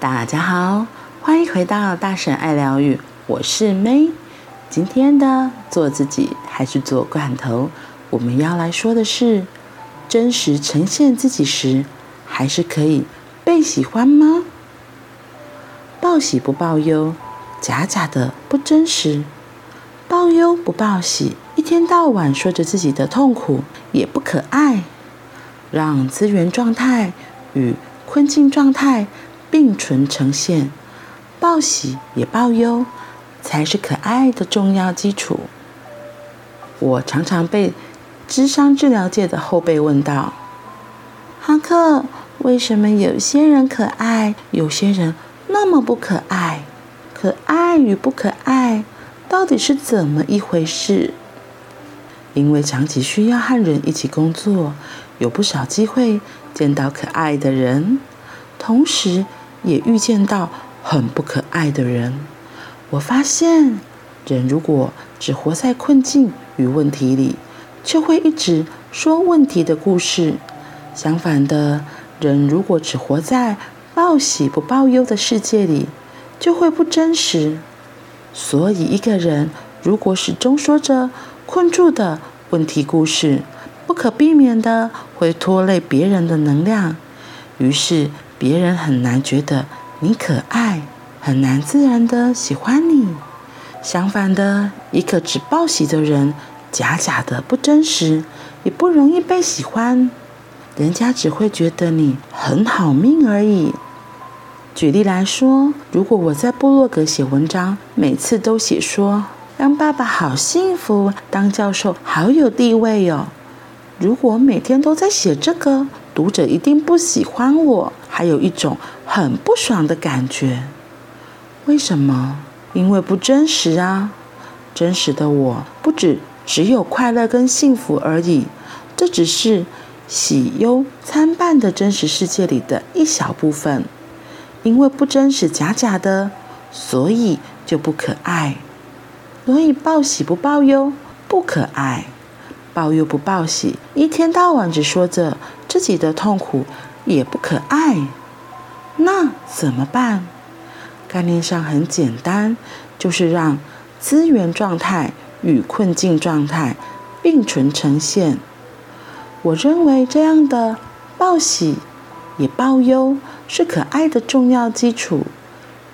大家好，欢迎回到大婶爱疗愈，我是 May。今天的做自己还是做罐头？我们要来说的是，真实呈现自己时，还是可以被喜欢吗？报喜不报忧，假假的不真实；报忧不报喜，一天到晚说着自己的痛苦，也不可爱。让资源状态与困境状态。并存呈现，报喜也报忧，才是可爱的重要基础。我常常被智商治疗界的后辈问到：“哈克，为什么有些人可爱，有些人那么不可爱？可爱与不可爱，到底是怎么一回事？”因为长期需要和人一起工作，有不少机会见到可爱的人，同时，也遇见到很不可爱的人。我发现，人如果只活在困境与问题里，就会一直说问题的故事；相反的，人如果只活在报喜不报忧的世界里，就会不真实。所以，一个人如果始终说着困住的问题故事，不可避免的会拖累别人的能量。于是，别人很难觉得你可爱，很难自然的喜欢你。相反的，一个只报喜的人，假假的不真实，也不容易被喜欢。人家只会觉得你很好命而已。举例来说，如果我在部落格写文章，每次都写说当爸爸好幸福，当教授好有地位哟。如果每天都在写这个，读者一定不喜欢我。还有一种很不爽的感觉，为什么？因为不真实啊！真实的我不只只有快乐跟幸福而已，这只是喜忧参半的真实世界里的一小部分。因为不真实、假假的，所以就不可爱。所以报喜不报忧不可爱，报忧不报喜，一天到晚只说着自己的痛苦。也不可爱，那怎么办？概念上很简单，就是让资源状态与困境状态并存呈现。我认为这样的报喜也报忧是可爱的重要基础。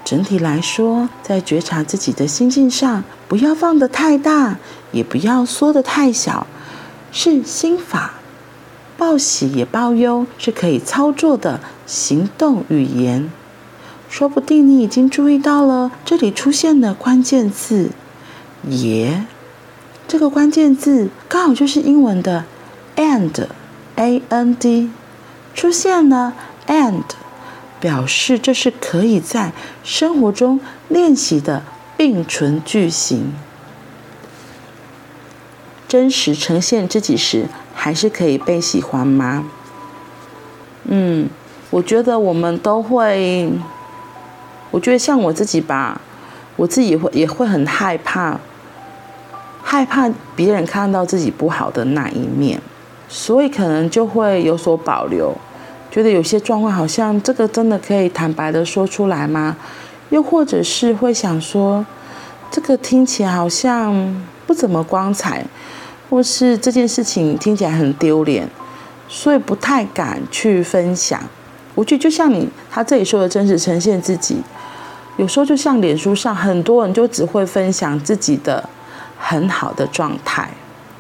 整体来说，在觉察自己的心境上，不要放得太大，也不要缩得太小，是心法。报喜也报忧是可以操作的行动语言，说不定你已经注意到了，这里出现的关键字“也”，这个关键字刚好就是英文的 “and”，A-N-D，出现了 “and”，表示这是可以在生活中练习的并存句型。真实呈现自己时，还是可以被喜欢吗？嗯，我觉得我们都会。我觉得像我自己吧，我自己也会也会很害怕，害怕别人看到自己不好的那一面，所以可能就会有所保留，觉得有些状况好像这个真的可以坦白的说出来吗？又或者是会想说，这个听起来好像不怎么光彩。或是这件事情听起来很丢脸，所以不太敢去分享。我觉得就像你他这里说的真实呈现自己，有时候就像脸书上很多人就只会分享自己的很好的状态，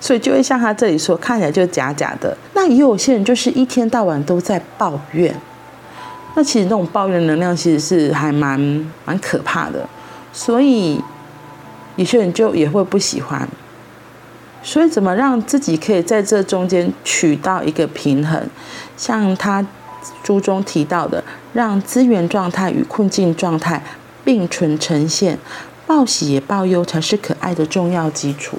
所以就会像他这里说，看起来就假假的。那也有些人就是一天到晚都在抱怨，那其实那种抱怨能量其实是还蛮蛮可怕的，所以有些人就也会不喜欢。所以，怎么让自己可以在这中间取到一个平衡？像他书中提到的，让资源状态与困境状态并存呈现，报喜也报忧，才是可爱的重要基础。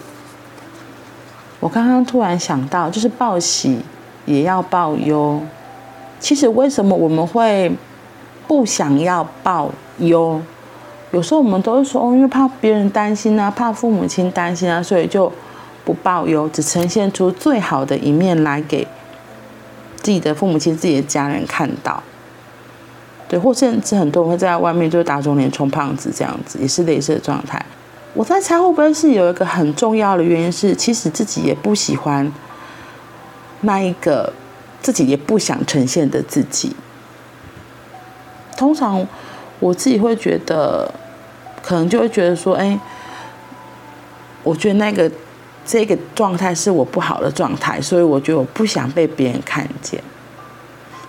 我刚刚突然想到，就是报喜也要报忧。其实，为什么我们会不想要报忧？有时候我们都会说，因为怕别人担心啊，怕父母亲担心啊，所以就。不报忧，只呈现出最好的一面来给自己的父母亲、自己的家人看到。对，或甚至很多人会在外面就打肿脸充胖子这样子，也是类似的状态。我在猜会不会是有一个很重要的原因是，其实自己也不喜欢那一个自己也不想呈现的自己。通常我自己会觉得，可能就会觉得说，哎，我觉得那个这个状态是我不好的状态，所以我觉得我不想被别人看见。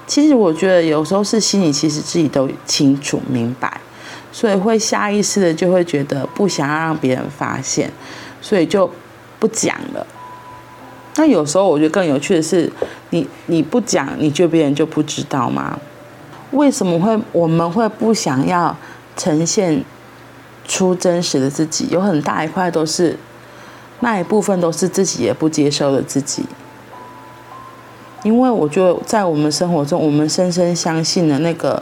其实我觉得有时候是心里其实自己都清楚明白，所以会下意识的就会觉得不想要让别人发现，所以就不讲了。那有时候我觉得更有趣的是，你你不讲，你就别人就不知道吗？为什么会我们会不想要呈现出真实的自己？有很大一块都是那一部分都是自己也不接受的自己。因为我觉得在我们生活中，我们深深相信的那个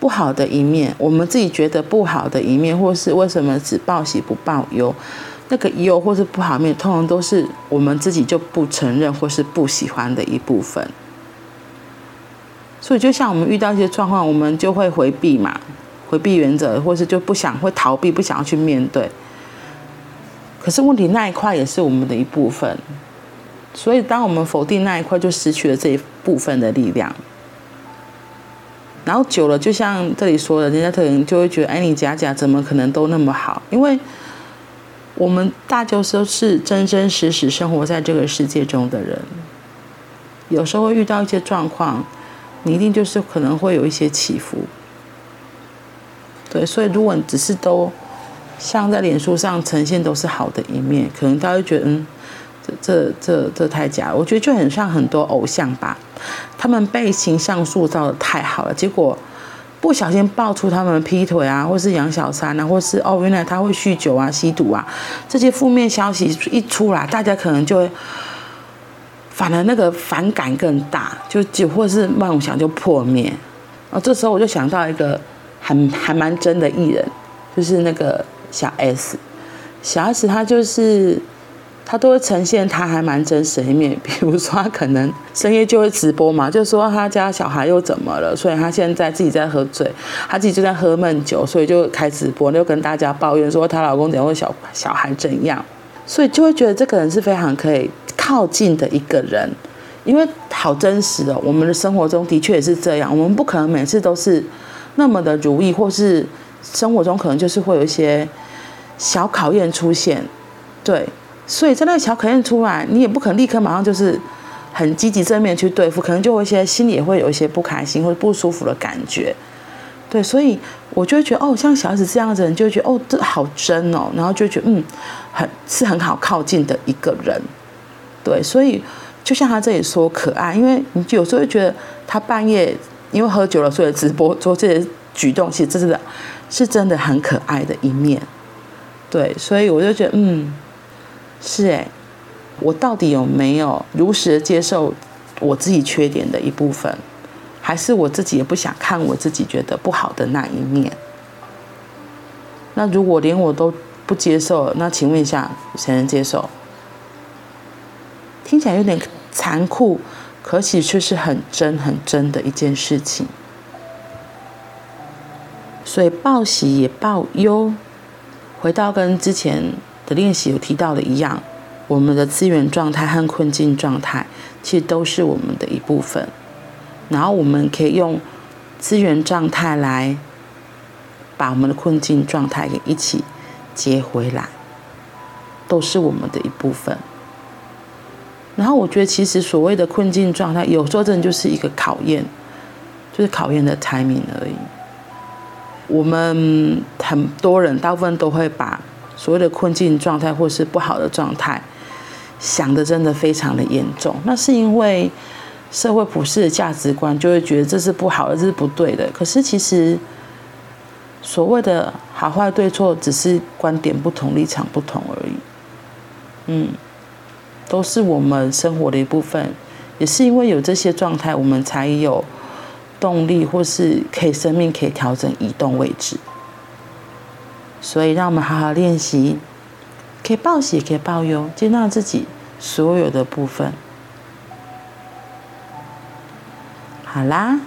不好的一面，我们自己觉得不好的一面，或是为什么只报喜不报忧，那个忧或是不好面，通常都是我们自己就不承认或是不喜欢的一部分。所以，就像我们遇到一些状况，我们就会回避嘛，回避原则，或是就不想会逃避，不想要去面对。可是问题那一块也是我们的一部分。所以，当我们否定那一块，就失去了这一部分的力量。然后久了，就像这里说的，人家可能就会觉得，哎，你假假怎么可能都那么好？因为我们大家都是真真实实生活在这个世界中的人，有时候会遇到一些状况，你一定就是可能会有一些起伏。对，所以如果你只是都像在脸书上呈现都是好的一面，可能大家会觉得，嗯。这这这这太假，我觉得就很像很多偶像吧，他们被形象塑造的太好了，结果不小心爆出他们劈腿啊，或是养小三啊，或是哦原来他会酗酒啊、吸毒啊，这些负面消息一出来，大家可能就会反而那个反感更大，就就或是梦想就破灭。啊，这时候我就想到一个还还蛮真的艺人，就是那个小 S，小 S 她就是。她都会呈现她还蛮真实的一面，比如说她可能深夜就会直播嘛，就说他家小孩又怎么了，所以他现在自己在喝醉，他自己就在喝闷酒，所以就开直播，就跟大家抱怨说她老公怎样或小小孩怎样，所以就会觉得这个人是非常可以靠近的一个人，因为好真实哦。我们的生活中的确也是这样，我们不可能每次都是那么的如意，或是生活中可能就是会有一些小考验出现，对。所以在那个小考验出来，你也不可能立刻马上就是很积极正面去对付，可能就会一些心里也会有一些不开心或者不舒服的感觉。对，所以我就会觉得哦，像小孩子这样子的人，就会觉得哦，这好真哦，然后就觉得嗯，很是很好靠近的一个人。对，所以就像他这里说可爱，因为你有时候会觉得他半夜因为喝酒了，所以直播做这些举动，其实这是是真的很可爱的一面。对，所以我就觉得嗯。是哎，我到底有没有如实的接受我自己缺点的一部分，还是我自己也不想看我自己觉得不好的那一面？那如果连我都不接受，那请问一下，谁能接受？听起来有点残酷，可喜却是很真很真的一件事情。所以报喜也报忧，回到跟之前。的练习有提到的一样，我们的资源状态和困境状态其实都是我们的一部分，然后我们可以用资源状态来把我们的困境状态给一起接回来，都是我们的一部分。然后我觉得，其实所谓的困境状态，有时候真的就是一个考验，就是考验的财命而已。我们很多人大部分都会把所谓的困境状态或是不好的状态，想的真的非常的严重。那是因为社会普世的价值观就会觉得这是不好的，这是不对的。可是其实所谓的好坏对错，只是观点不同、立场不同而已。嗯，都是我们生活的一部分。也是因为有这些状态，我们才有动力，或是可以生命可以调整移动位置。所以，让我们好好练习，可以报喜，可以报忧，接纳自己所有的部分。好啦，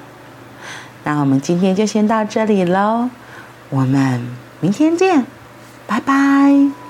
那我们今天就先到这里喽，我们明天见，拜拜。